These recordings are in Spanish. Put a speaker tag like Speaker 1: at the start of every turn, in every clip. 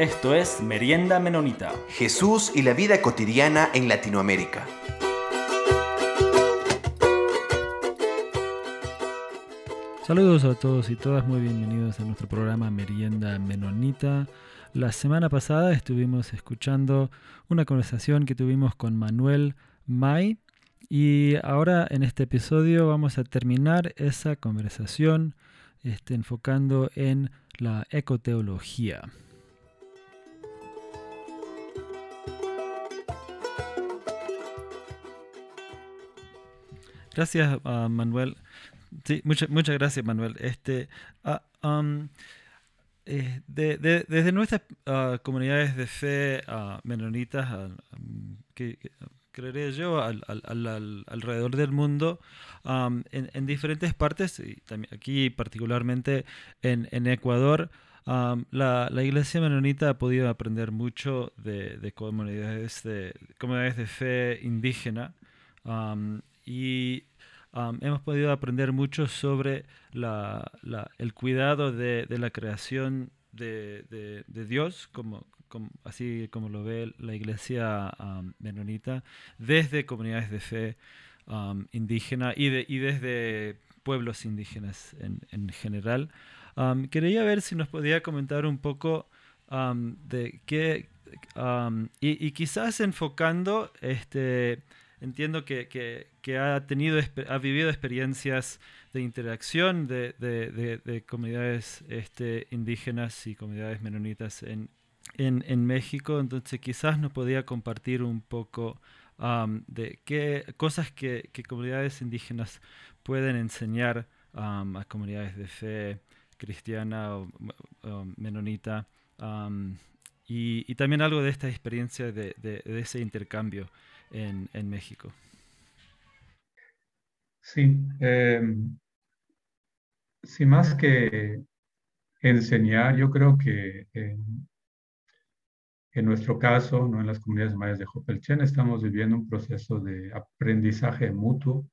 Speaker 1: Esto es Merienda Menonita.
Speaker 2: Jesús y la vida cotidiana en Latinoamérica.
Speaker 3: Saludos a todos y todas, muy bienvenidos a nuestro programa Merienda Menonita. La semana pasada estuvimos escuchando una conversación que tuvimos con Manuel May y ahora en este episodio vamos a terminar esa conversación este, enfocando en la ecoteología. Gracias, ah, Manuel. Sí, muchas muchas gracias, Manuel. Este, ah, eh, desde nuestras ah, comunidades de fe menonitas, que, creería yo, alrededor del mundo, en, diferentes partes, y también aquí particularmente en, Ecuador, la, iglesia menonita ha podido aprender mucho de, comunidades, de comunidades de fe indígena y hemos podido aprender mucho sobre el cuidado de, la creación de, Dios, como, así como lo ve la iglesia menonita, desde comunidades de fe indígena y, y, desde pueblos indígenas en, general. quería ver si nos podía comentar un poco de qué, y, quizás enfocando este, entiendo que, ha tenido, ha vivido experiencias de interacción de, comunidades este, indígenas y comunidades menonitas en, en, México, entonces quizás nos podía compartir un poco de qué cosas que, comunidades indígenas pueden enseñar a comunidades de fe cristiana o, menonita y, también algo de esta experiencia de, de ese intercambio en, México.
Speaker 4: Sí, em, sin más que enseñar, yo creo que en, nuestro caso, ¿no? en las comunidades mayas de Jopelchen, estamos viviendo un proceso de aprendizaje mutuo,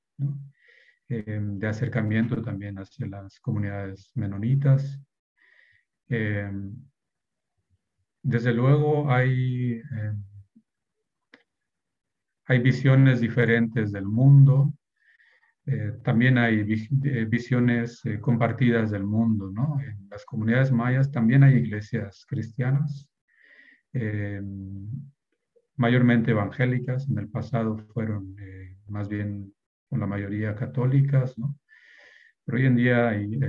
Speaker 4: em, de acercamiento también hacia las comunidades menonitas. Em, desde luego hay hay visiones diferentes del mundo, eh, también hay eh, visiones eh, compartidas del mundo. En las comunidades mayas también hay iglesias cristianas, mayormente evangélicas, en el pasado fueron más bien con la mayoría católicas. Pero hoy en día hay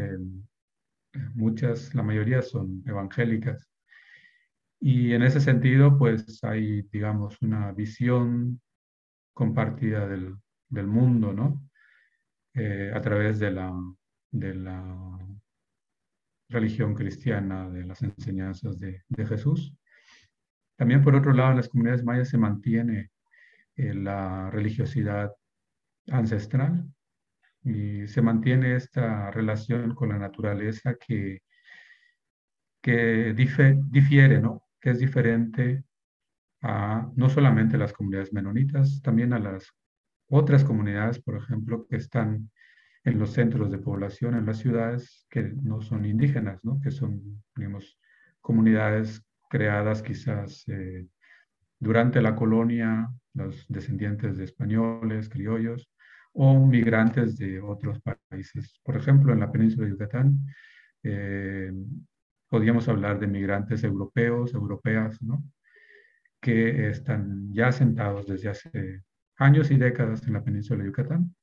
Speaker 4: muchas, la mayoría son evangélicas. Y en ese sentido, pues hay, digamos, una visión compartida del, del mundo, ¿no? Eh, a través de la, de la religión cristiana, de las enseñanzas de, de, Jesús. También, por otro lado, en las comunidades mayas se mantiene eh, la religiosidad ancestral y se mantiene esta relación con la naturaleza que, que difiere, ¿no? que es diferente a no solamente las comunidades menonitas, también a las otras comunidades, por ejemplo, que están en los centros de población, en las ciudades, que no son indígenas, ¿no? que son, digamos, comunidades creadas quizás eh, durante la colonia, los descendientes de españoles, criollos, o migrantes de otros países. Por ejemplo, en la península de Yucatán, eh, podríamos hablar de migrantes europeos, europeas, ¿no? Que están ya sentados desde hace años y décadas en la península de Yucatán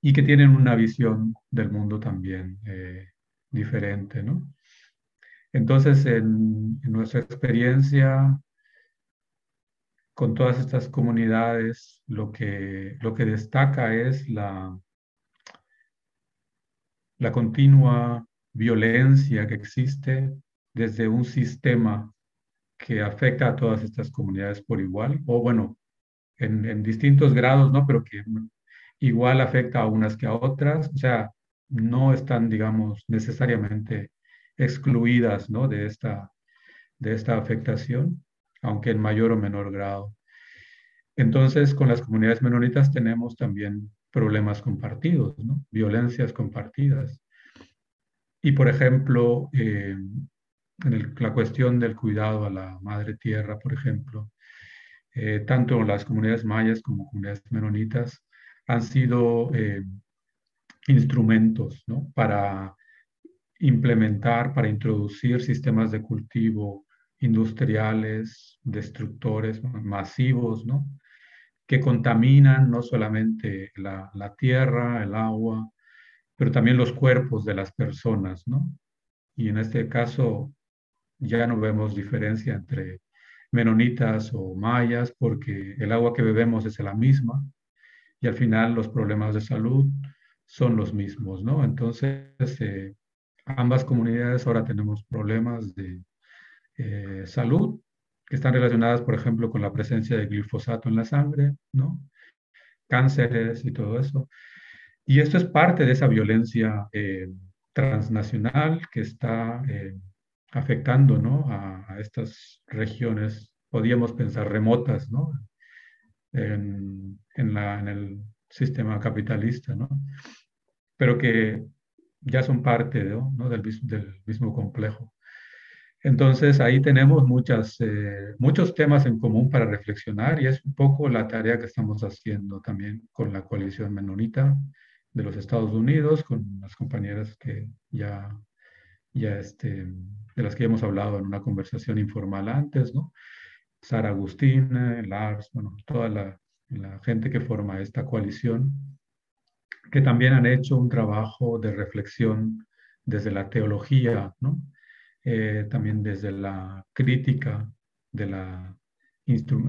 Speaker 4: y que tienen una visión del mundo también eh, diferente, ¿no? Entonces, en, nuestra experiencia con todas estas comunidades, lo que, lo que destaca es la, la continua violencia que existe desde un sistema que afecta a todas estas comunidades por igual, o bueno, en, distintos grados, ¿no? Pero que igual afecta a unas que a otras, o sea, no están, digamos, necesariamente excluidas, ¿no? De esta, de esta afectación, aunque en mayor o menor grado. Entonces, con las comunidades menonitas tenemos también problemas compartidos, ¿no? Violencias compartidas. Y, por ejemplo, eh, en la cuestión del cuidado a la madre tierra, por ejemplo. Eh, tanto las comunidades mayas como comunidades menonitas han sido eh, instrumentos ¿no? para implementar, para introducir sistemas de cultivo industriales, destructores masivos, ¿no? que contaminan no solamente la, la, tierra, el agua, pero también los cuerpos de las personas. ¿no? Y en este caso ya no vemos diferencia entre menonitas o mayas porque el agua que bebemos es la misma y al final los problemas de salud son los mismos, ¿no? Entonces, eh, ambas comunidades ahora tenemos problemas de eh, salud que están relacionadas, por ejemplo, con la presencia de glifosato en la sangre, ¿no? Cánceres y todo eso. Y esto es parte de esa violencia eh, transnacional que está afectando, ¿no? A, estas regiones, podríamos pensar remotas, ¿no? En, el sistema capitalista, ¿no? pero que ya son parte. Del, mismo complejo. Entonces ahí tenemos eh, muchos temas en común para reflexionar y es un poco la tarea que estamos haciendo también con la coalición menonita de los Estados Unidos, con las compañeras que ya, ya este, de las que hemos hablado en una conversación informal antes, ¿no? Sara Agustín, Lars, bueno, toda la, gente que forma esta coalición que también han hecho un trabajo de reflexión desde la teología, ¿no? Eh, también desde la crítica de la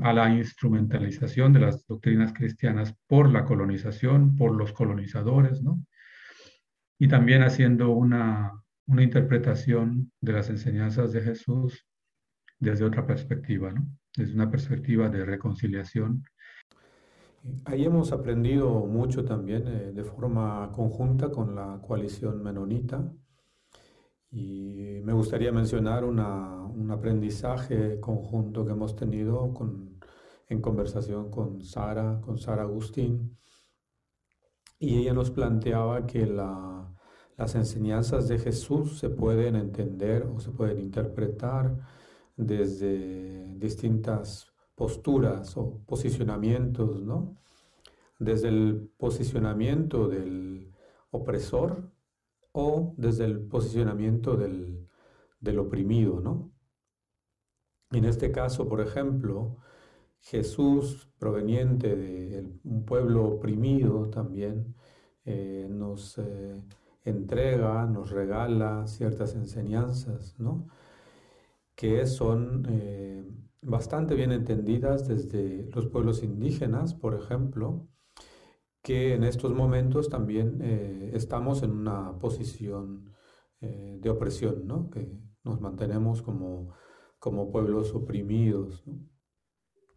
Speaker 4: a la instrumentalización de las doctrinas cristianas por la colonización, por los colonizadores, ¿no? Y también haciendo una, una interpretación de las enseñanzas de Jesús desde otra perspectiva, ¿no? Desde una perspectiva de reconciliación.
Speaker 5: Ahí hemos aprendido mucho también eh, de forma conjunta con la coalición menonita. Y me gustaría mencionar un aprendizaje conjunto que hemos tenido en conversación con Sara, con Sara Agustín. Y ella nos planteaba que las enseñanzas de Jesús se pueden entender o se pueden interpretar desde distintas posturas o posicionamientos, ¿no? Desde el posicionamiento del opresor o desde el posicionamiento del, oprimido, ¿no? En este caso, por ejemplo, Jesús, proveniente de un pueblo oprimido también, eh, nos eh, entrega, nos regala ciertas enseñanzas, ¿no? Que son eh, bastante bien entendidas desde los pueblos indígenas, por ejemplo, que en estos momentos también eh, estamos en una posición eh, de opresión, ¿no? que nos mantenemos como, como pueblos oprimidos.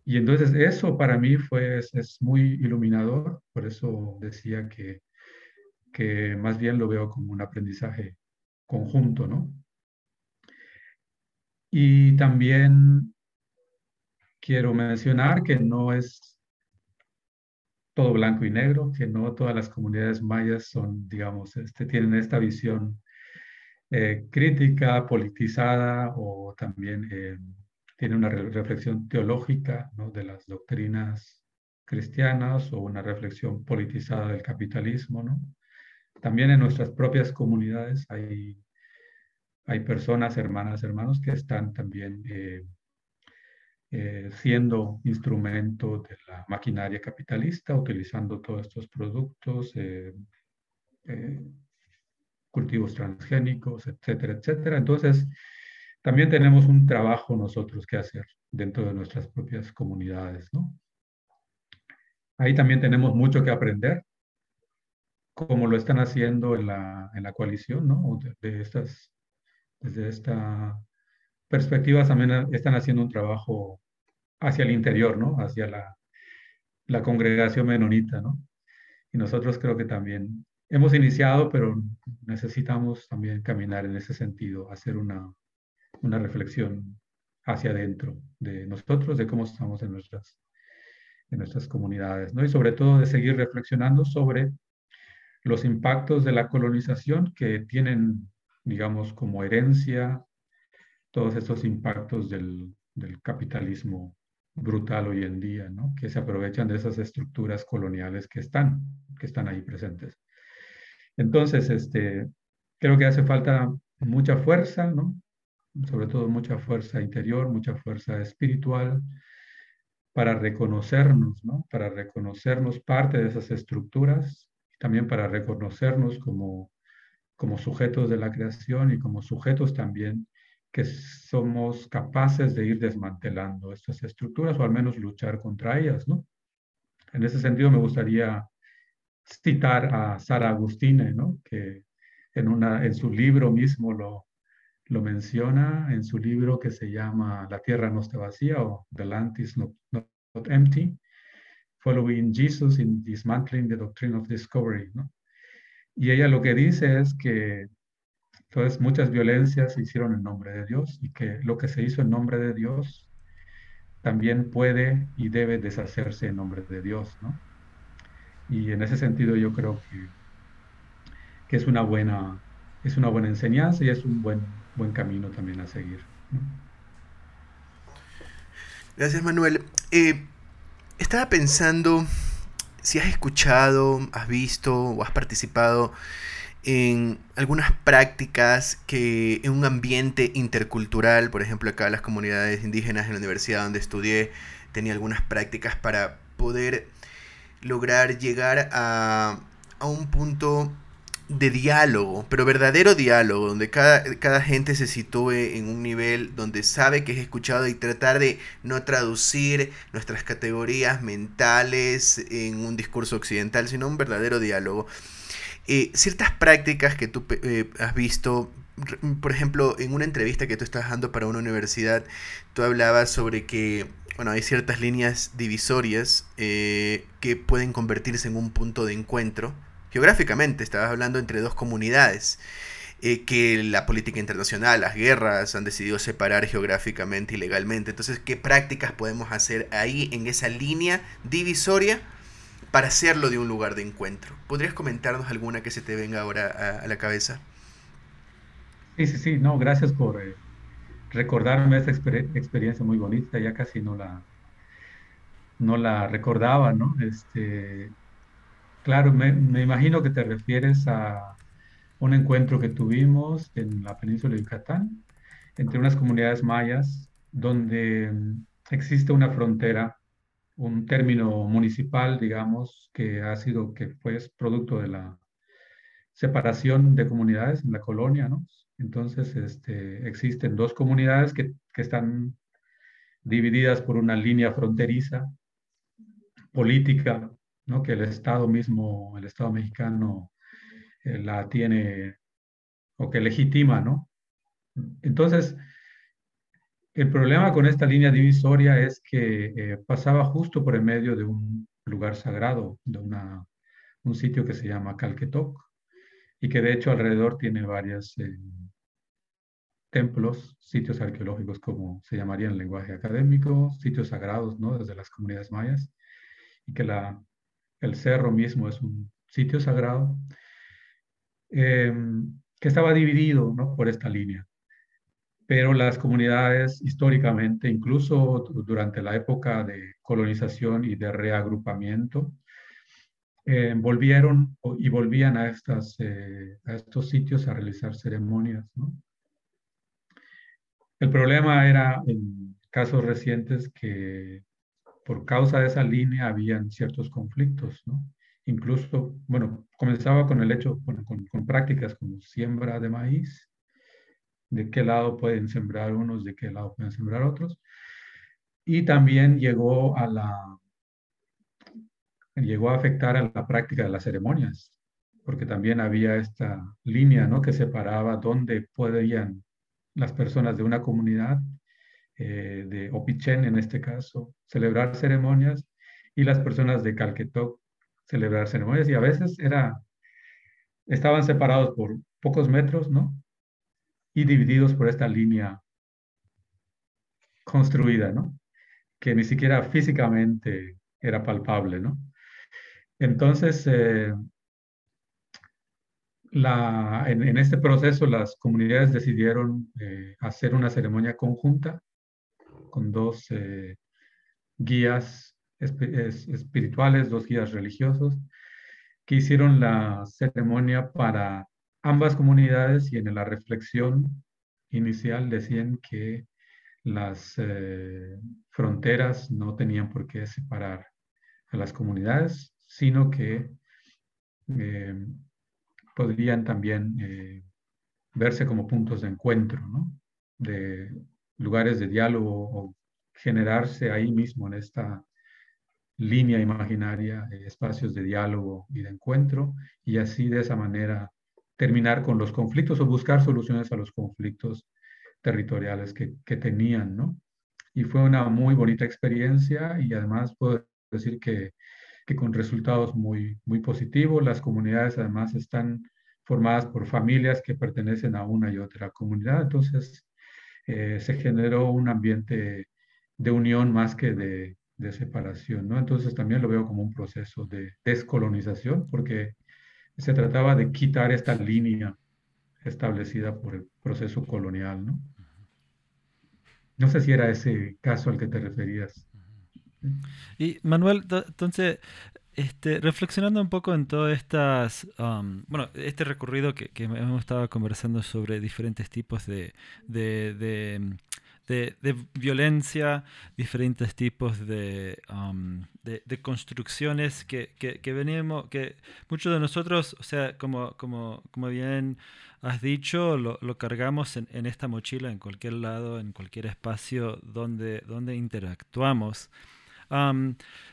Speaker 4: Y entonces eso para mí fue, es, muy iluminador, por eso decía que, que más bien lo veo como un aprendizaje conjunto, ¿no? Y también quiero mencionar que no es todo blanco y negro, que no todas las comunidades mayas son, digamos, este, tienen esta visión eh, crítica, politizada o también eh, tienen una reflexión teológica de las doctrinas cristianas o una reflexión politizada del capitalismo. ¿no? También en nuestras propias comunidades hay, hay personas, hermanas, hermanos, que están también eh, eh, siendo instrumento de la maquinaria capitalista, utilizando todos estos productos, eh, cultivos transgénicos, etcétera, etcétera. Entonces, también tenemos un trabajo nosotros que hacer dentro de nuestras propias comunidades. Ahí también tenemos mucho que aprender, como lo están haciendo en la, en la coalición, ¿no? De, estas, desde esta perspectivas también están haciendo un trabajo hacia el interior, ¿no? Hacia la, la congregación menonita, ¿no? Y nosotros creo que también hemos iniciado, pero necesitamos también caminar en ese sentido, hacer una, una reflexión hacia adentro de nosotros, de cómo estamos en nuestras, en nuestras comunidades, ¿no? Y sobre todo de seguir reflexionando sobre los impactos de la colonización que tienen, digamos, como herencia todos estos impactos del, capitalismo brutal hoy en día, que se aprovechan de esas estructuras coloniales que están, que están ahí presentes. Entonces, este, creo que hace falta mucha fuerza, ¿no? sobre todo mucha fuerza interior, mucha fuerza espiritual, para reconocernos, ¿no? para reconocernos parte de esas estructuras, también para reconocernos como, como sujetos de la creación y como sujetos también que somos capaces de ir desmantelando estas estructuras o al menos luchar contra ellas, ¿no? En ese sentido me gustaría citar a Sara Agustine, ¿no? Que en, una, en su libro mismo lo, lo menciona, en su libro que se llama La Tierra no está vacía o The Land is not, not, empty, Following Jesus in Dismantling the Doctrine of Discovery, ¿no? Y ella lo que dice es que entonces, muchas violencias se hicieron en nombre de Dios y que lo que se hizo en nombre de Dios también puede y debe deshacerse en nombre de Dios, ¿no? Y en ese sentido yo creo que, que es, una buena, es una buena enseñanza y es un buen, buen camino también a seguir.
Speaker 2: Gracias, Manuel. Eh, estaba pensando si has escuchado, has visto o has participado en algunas prácticas que en un ambiente intercultural, por ejemplo acá las comunidades indígenas en la universidad donde estudié, tenía algunas prácticas para poder lograr llegar a, a un punto de diálogo, pero verdadero diálogo, donde cada, cada gente se sitúe en un nivel donde sabe que es escuchado y tratar de no traducir nuestras categorías mentales en un discurso occidental, sino un verdadero diálogo. Eh, ciertas prácticas que tú eh, has visto, por ejemplo, en una entrevista que tú estás dando para una universidad, tú hablabas sobre que, bueno, hay ciertas líneas divisorias eh, que pueden convertirse en un punto de encuentro. Geográficamente, estabas hablando entre dos comunidades. que la política internacional, las guerras han decidido separar geográficamente y legalmente. Entonces, ¿qué prácticas podemos hacer ahí en esa línea divisoria para hacerlo de un lugar de encuentro. ¿Podrías comentarnos alguna que se te venga ahora a, la cabeza?
Speaker 4: Sí, sí, sí, no, gracias por eh, recordarme esa experiencia muy bonita, ya casi no la, no la recordaba, ¿no? Este, claro, me, imagino que te refieres a un encuentro que tuvimos en la península de Yucatán entre unas comunidades mayas donde mm, existe una frontera un término municipal, digamos, que ha sido, que fue producto de la separación de comunidades en la colonia, ¿no? Entonces, este, existen dos comunidades que, que están divididas por una línea fronteriza política, ¿no? Que el Estado mismo, el Estado mexicano eh, la tiene o que legitima, ¿no? Entonces, el problema con esta línea divisoria es que eh, pasaba justo por el medio de un lugar sagrado, de una, un sitio que se llama Calquetoc, y que de hecho alrededor tiene varios eh, templos, sitios arqueológicos como se llamaría en lenguaje académico, sitios sagrados, ¿no? Desde las comunidades mayas, y que la, el cerro mismo es un sitio sagrado, em, que estaba dividido, ¿no? Por esta línea pero las comunidades históricamente, incluso durante la época de colonización y de reagrupamiento, eh, volvieron y volvían a, estas, eh, a estos sitios a realizar ceremonias. El problema era en casos recientes que por causa de esa línea habían ciertos conflictos, Incluso, bueno, comenzaba con el hecho, con, con prácticas como siembra de maíz, de qué lado pueden sembrar unos, de qué lado pueden sembrar otros. Y también llegó a la llegó a afectar a la práctica de las ceremonias, porque también había esta línea ¿no? que separaba dónde podían las personas de una comunidad, eh, de Opichen en este caso, celebrar ceremonias y las personas de Calquetoc celebrar ceremonias. Y a veces era, estaban separados por pocos metros, ¿no? y divididos por esta línea construida, ¿no? Que ni siquiera físicamente era palpable, ¿no? Entonces, eh, en, este proceso las comunidades decidieron eh, hacer una ceremonia conjunta dos eh, guías espirituales, dos guías religiosos, que hicieron la ceremonia para ambas comunidades y en la reflexión inicial decían que las eh, fronteras no tenían por qué separar a las comunidades, sino que eh, podrían también verse como puntos de encuentro, ¿no? de lugares de diálogo o generarse ahí mismo en esta línea imaginaria, espacios de diálogo y de encuentro, y así de esa manera terminar con los conflictos o buscar soluciones a los conflictos territoriales que, que tenían, ¿no? Y fue una muy bonita experiencia y además puedo decir que, que con resultados muy, muy positivos. Las comunidades además están formadas por familias que pertenecen a una y otra comunidad, entonces eh, se generó un ambiente de unión más que de, de separación, ¿no? Entonces también lo veo como un proceso de descolonización, porque se trataba de quitar esta línea establecida por el proceso colonial, ¿no? No sé si era ese caso al que te referías.
Speaker 3: Y Manuel, entonces, este, reflexionando un poco en todas estas, um, bueno, este recorrido que, hemos estado conversando sobre diferentes tipos de, violencia, diferentes tipos de, um, construcciones que, que, venimos, que muchos de nosotros, o sea, como, como, bien has dicho, lo, cargamos en, esta mochila en cualquier lado, en cualquier espacio donde interactuamos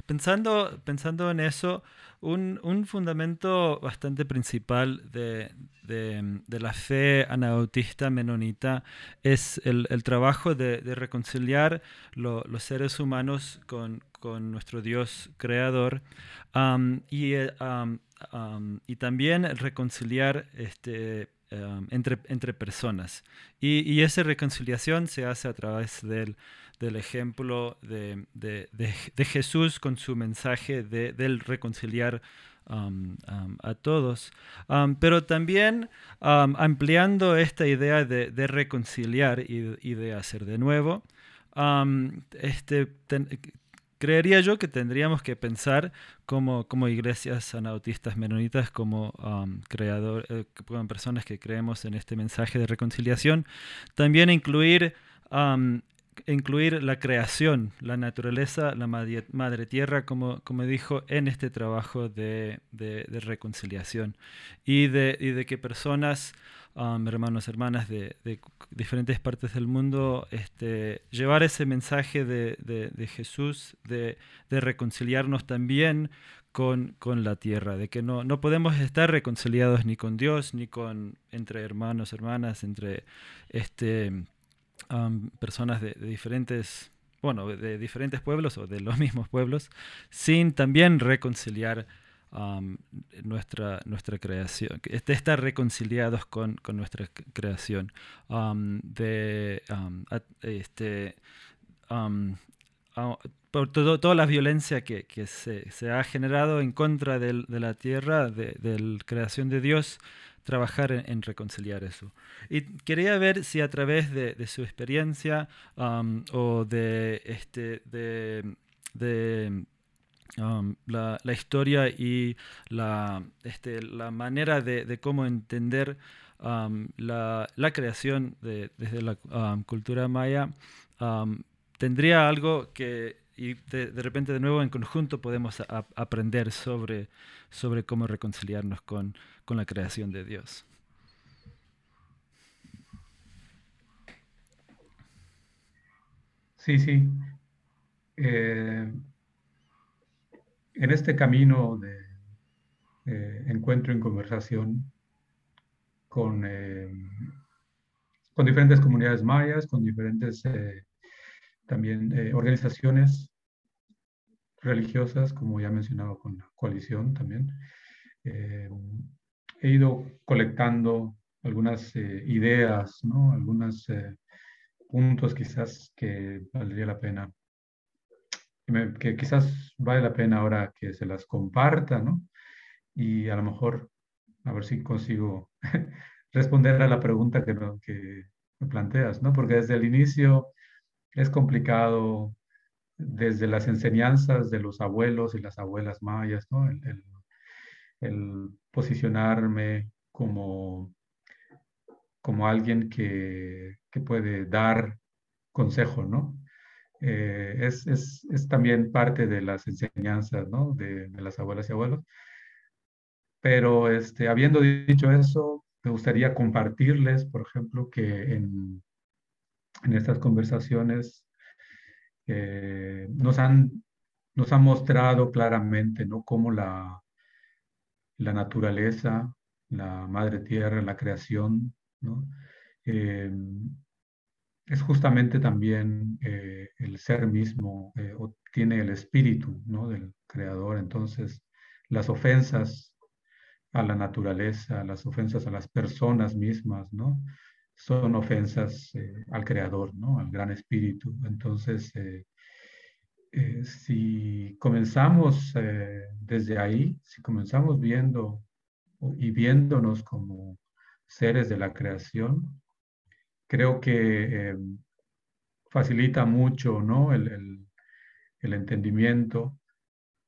Speaker 3: pensando, pensando en eso, un, un fundamento bastante principal de, de, la fe anabautista menonita es el, trabajo de, reconciliar los seres humanos con, con, nuestro Dios creador y, eh, y también reconciliar este, entre, entre personas. Y, y, esa reconciliación se hace a través del del ejemplo de, de, de, Jesús con su mensaje de, del reconciliar um, um, a todos, um, pero también ampliando esta idea de, reconciliar y, de hacer de nuevo. este, creería yo que tendríamos que pensar como, como iglesias anautistas menonitas, eh, como personas que creemos en este mensaje de reconciliación, también incluir incluir la creación, la naturaleza, la madre, tierra, como, como dijo, en este trabajo de, de, reconciliación. Y de, de, que personas, um, hermanos, hermanas de, diferentes partes del mundo, este, llevar ese mensaje de, Jesús, de, reconciliarnos también con, con, la tierra, de que no, no podemos estar reconciliados ni con Dios, ni con entre hermanos, hermanas, entre este personas de, diferentes, bueno, de diferentes pueblos o de los mismos pueblos, sin también reconciliar nuestra, nuestra creación, de estar reconciliados con, con nuestra creación, de este, por todo, toda la violencia que, se, se, ha generado en contra de la tierra, de la creación de Dios, trabajar en, reconciliar eso. Y quería ver si a través de, su experiencia um, o de, este, de, um, la, historia y la, este, la manera de, cómo entender um, la, creación desde la cultura maya, tendría algo que y de, repente de nuevo en conjunto podemos aprender sobre, sobre cómo reconciliarnos con, con la creación de Dios.
Speaker 4: Sí, sí. Eh, en este camino de encuentro en conversación con, eh, con diferentes comunidades mayas, con diferentes eh, también organizaciones religiosas, como ya he mencionado con la coalición también, he ido colectando algunas eh, ideas, ¿no? Algunos eh, puntos quizás que valdría la pena, que quizás vale la pena ahora que se las comparta, ¿no? Y a lo mejor a ver si consigo responder a la pregunta que, que me planteas, ¿no? Porque desde el inicio es complicado, desde las enseñanzas de los abuelos y las abuelas mayas, ¿no? El, el, posicionarme como, como alguien que, que puede dar consejo, ¿no? Eh, es, es, es, también parte de las enseñanzas, ¿no? De, de las abuelas y abuelos. Pero este, habiendo dicho eso, me gustaría compartirles, por ejemplo, que en, en estas conversaciones eh, nos, han, nos mostrado claramente ¿no? cómo la, la naturaleza, la madre tierra, la creación, ¿no? Eh, es justamente también eh, el ser mismo, o tiene el espíritu ¿no? del creador. Entonces, las ofensas a la naturaleza, las ofensas a las personas mismas, ¿no? Son ofensas eh, al Creador, ¿no? Al Gran Espíritu. Entonces, eh, eh, si comenzamos desde ahí, si comenzamos viendo y viéndonos como seres de la creación, creo que facilita mucho, ¿no? El, entendimiento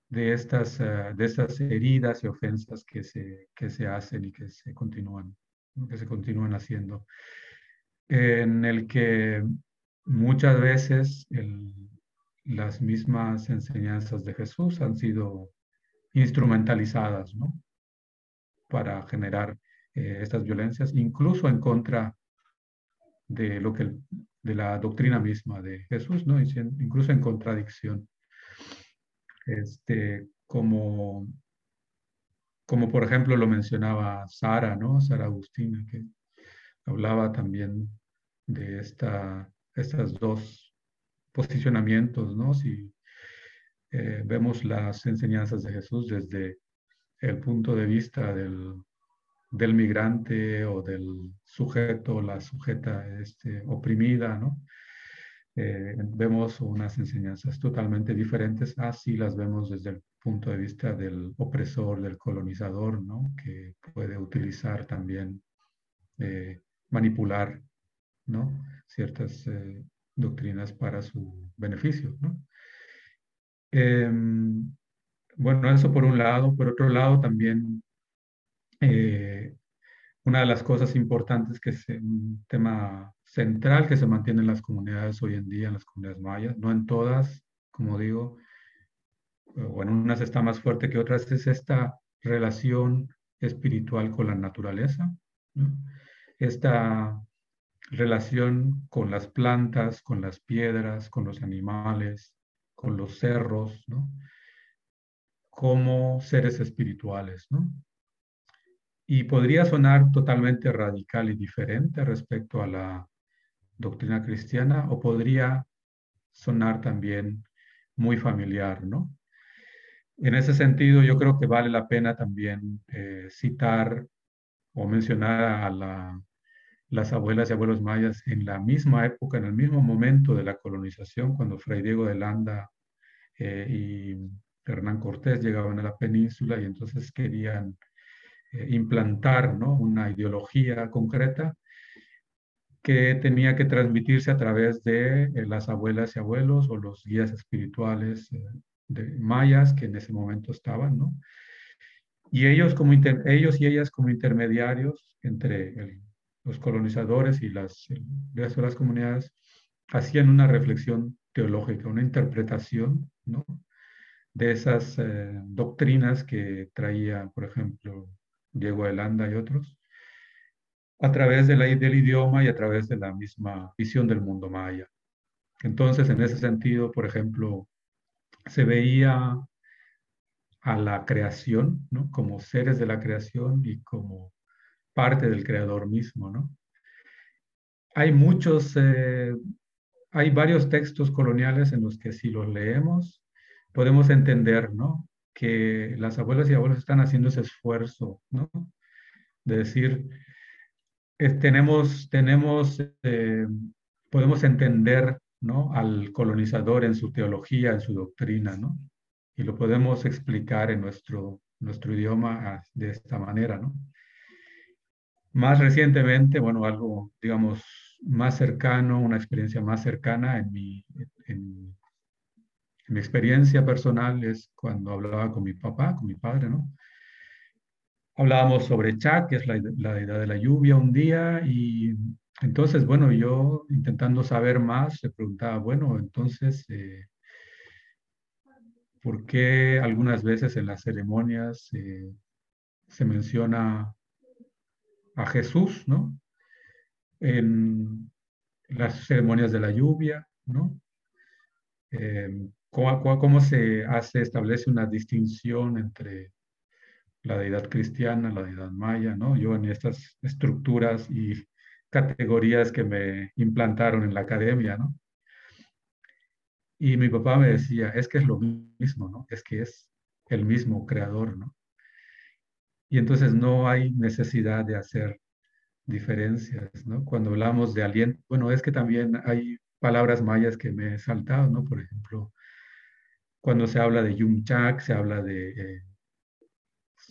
Speaker 4: de estas, de estas heridas y ofensas que se, que se hacen y que se continúan, que se continúan haciendo, en el que muchas veces las mismas enseñanzas de Jesús han sido instrumentalizadas ¿no? para generar eh, estas violencias, incluso en contra de lo que de la doctrina misma de Jesús, ¿no? incluso en contradicción este, como, como por ejemplo lo mencionaba Sara, ¿no? Sara Agustina, que hablaba también de esta, estas dos posicionamientos, ¿no? Si eh, vemos las enseñanzas de Jesús desde el punto de vista del, del migrante o del sujeto, la sujeta este, oprimida, ¿no? Eh, vemos unas enseñanzas totalmente diferentes, así las vemos desde el punto de vista del opresor, del colonizador, ¿no? que puede utilizar también, eh, manipular ¿no? ciertas eh, doctrinas para su beneficio. ¿no? Em, bueno, eso por un lado. Por otro lado, también una de las cosas importantes que es un tema central que se mantiene en las comunidades hoy en día, en las comunidades mayas, no en todas, como digo, o en unas está más fuerte que otras, es esta relación espiritual con la naturaleza, esta relación con las plantas, con las piedras, con los animales, con los cerros, como seres espirituales. ¿no? Y podría sonar totalmente radical y diferente respecto a la doctrina cristiana o podría sonar también muy familiar, ¿no? En ese sentido, yo creo que vale la pena también eh, citar o mencionar a las abuelas y abuelos mayas en la misma época, en el mismo momento de la colonización, cuando Fray Diego de Landa eh, y Hernán Cortés llegaban a la península y entonces querían eh, implantar ¿no? una ideología concreta que tenía que transmitirse a través de eh, las abuelas y abuelos o los guías espirituales eh, de mayas que en ese momento estaban, ¿no? Y ellos, como ellos y ellas como intermediarios entre los colonizadores y las, de las comunidades, hacían una reflexión teológica, una interpretación, ¿no? De esas doctrinas que traía, por ejemplo, Diego Elanda y otros, a través de la, del idioma y a través de la misma visión del mundo maya. Entonces, en ese sentido, por ejemplo, se veía a la creación como seres de la creación y como parte del creador mismo. ¿no? Hay muchos, eh, hay varios textos coloniales en los que si los leemos, podemos entender ¿no? que las abuelas y abuelos están haciendo ese esfuerzo, ¿no? De decir, eh, tenemos, tenemos, eh, podemos entender, ¿no? Al colonizador en su teología, en su doctrina, ¿no? Y lo podemos explicar en nuestro, nuestro idioma ah, de esta manera, ¿no? más recientemente, bueno, algo, digamos, más cercano, una experiencia más cercana en mi, en, mi experiencia personal es cuando hablaba con mi papá, con mi padre, ¿no? Hablábamos sobre Chak, que es la, la de la lluvia, un día, y entonces, bueno, yo intentando saber más, le preguntaba, bueno, entonces, eh, ¿por qué algunas veces en las ceremonias eh, se menciona a Jesús, ¿no? En las ceremonias de la lluvia, ¿no? Eh, ¿cómo, se hace, establece una distinción entre la deidad cristiana, la deidad maya, ¿no? Yo en estas estructuras y categorías que me implantaron en la academia, ¿no? Y mi papá me decía, es que es lo mismo, ¿no? Es que es el mismo creador, ¿no? Y entonces no hay necesidad de hacer diferencias, ¿no? Cuando hablamos de aliento, bueno, es que también hay palabras mayas que me he saltado, ¿no? Por ejemplo, cuando se habla de Yumchak, se habla de eh,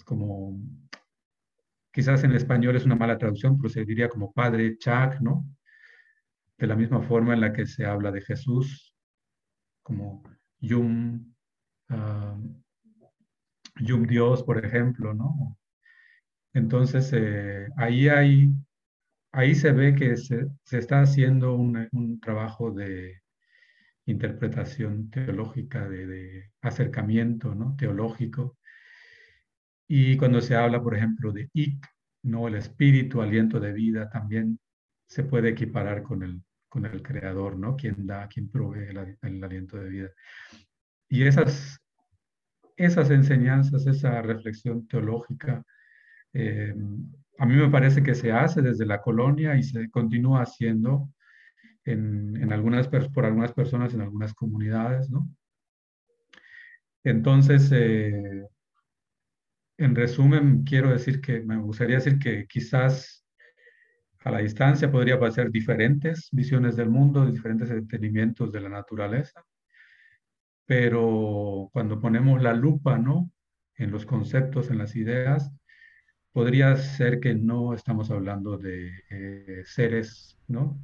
Speaker 4: como, quizás en español es una mala traducción, pero se diría como Padre Chak, ¿no? De la misma forma en la que se habla de Jesús, como Yum, ah, Yum Dios, por ejemplo, ¿no? Entonces, eh, ahí, hay, ahí se ve que se, está haciendo un, trabajo de interpretación teológica, de, acercamiento ¿no? teológico. Y cuando se habla, por ejemplo, de Ik, ¿no? el espíritu, aliento de vida, también se puede equiparar con el, con el creador, ¿no? quien da, quien provee el, aliento de vida. Y esas, esas enseñanzas, esa reflexión teológica, eh, a mí me parece que se hace desde la colonia y se continúa haciendo en, algunas, por algunas personas en algunas comunidades, ¿no? Entonces, eh, en resumen, quiero decir que me gustaría decir que quizás a la distancia podría parecer diferentes visiones del mundo, diferentes entendimientos de la naturaleza, pero cuando ponemos la lupa, ¿no? En los conceptos, en las ideas, podría ser que no estamos hablando de eh, seres, ¿no?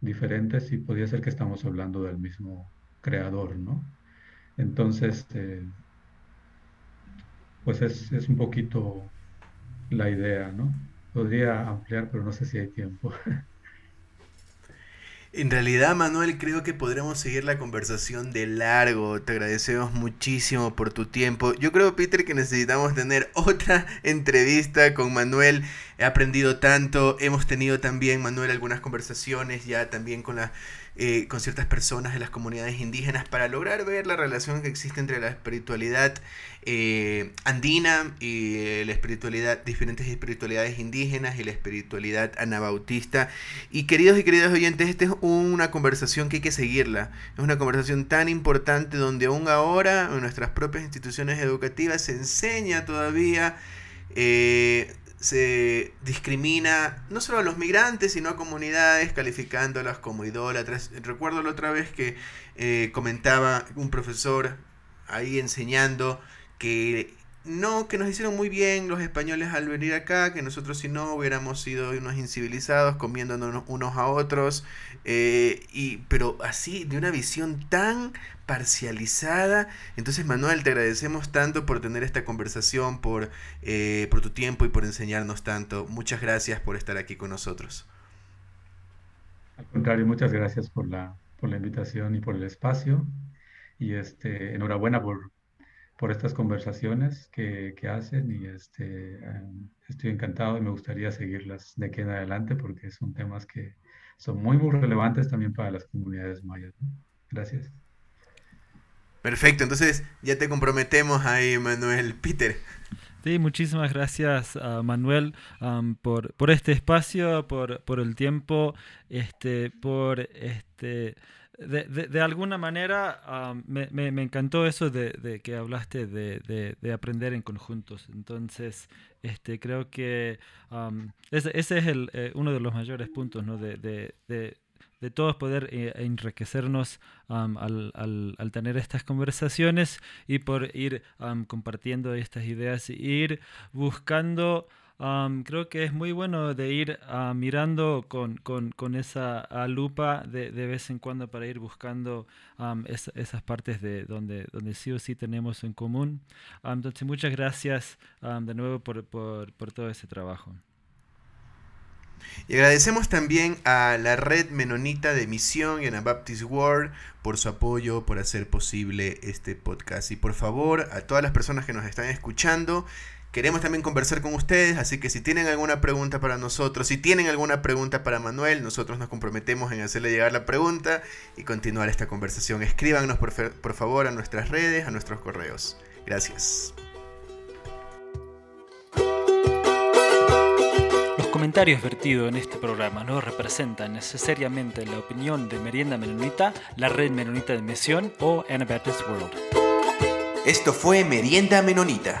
Speaker 4: Diferentes y podría ser que estamos hablando del mismo creador, ¿no? Entonces, eh, pues es, es, un poquito la idea, ¿no? Podría ampliar, pero no sé si hay tiempo.
Speaker 2: En realidad, Manuel, creo que podremos seguir la conversación de largo. Te agradecemos muchísimo por tu tiempo. Yo creo, Peter, que necesitamos tener otra entrevista con Manuel. He aprendido tanto. Hemos tenido también, Manuel, algunas conversaciones ya también con la eh, con ciertas personas de las comunidades indígenas para lograr ver la relación que existe entre la espiritualidad eh, andina y eh, la espiritualidad, diferentes espiritualidades indígenas y la espiritualidad anabautista. Y queridos y queridas oyentes, esta es una conversación que hay que seguirla. Es una conversación tan importante donde aún ahora en nuestras propias instituciones educativas se enseña todavía se discrimina no solo a los migrantes, sino a comunidades, calificándolas como idólatras. Recuerdo la otra vez que eh, comentaba un profesor ahí enseñando que no, que nos hicieron muy bien los españoles al venir acá, que nosotros si no hubiéramos sido unos incivilizados comiéndonos unos a otros, eh, y, pero así, de una visión tan parcializada. Entonces, Manuel, te agradecemos tanto por tener esta conversación, por, eh, por tu tiempo y por enseñarnos tanto. Muchas gracias por estar aquí con nosotros.
Speaker 4: Al contrario, muchas gracias por la, por la invitación y por el espacio. Y este, enhorabuena por, por estas conversaciones que, que hacen y este, em, estoy encantado y me gustaría seguirlas de aquí en adelante porque son temas que son muy, muy relevantes también para las comunidades mayas. Gracias.
Speaker 2: Perfecto, entonces ya te comprometemos ahí, Manuel. Peter.
Speaker 3: Sí, muchísimas gracias a Manuel por, por, este espacio, por, por el tiempo, este, por este de, de, alguna manera me, me, encantó eso de, que hablaste de, aprender en conjuntos. Entonces, este, creo que ese, ese, es el, eh, uno de los mayores puntos ¿no? de, todos poder eh, enriquecernos al, al, al, tener estas conversaciones y por ir compartiendo estas ideas y ir buscando um, creo que es muy bueno de ir uh, mirando con, con, con esa uh, lupa de, de, vez en cuando para ir buscando um, es, esas partes de donde, donde sí o sí tenemos en común. Um, entonces, muchas gracias de nuevo por, por, por todo ese trabajo.
Speaker 2: Y agradecemos también a la red menonita de misión y a Baptist World por su apoyo, por hacer posible este podcast. Y por favor, a todas las personas que nos están escuchando, queremos también conversar con ustedes, así que si tienen alguna pregunta para nosotros, si tienen alguna pregunta para Manuel, nosotros nos comprometemos en hacerle llegar la pregunta y continuar esta conversación. Escríbanos por, por favor a nuestras redes, a nuestros correos. Gracias.
Speaker 1: comentarios vertidos en este programa no representan necesariamente la opinión de Merienda Menonita, la Red Menonita de Misión o Anabaptist World.
Speaker 2: Esto fue Merienda Menonita.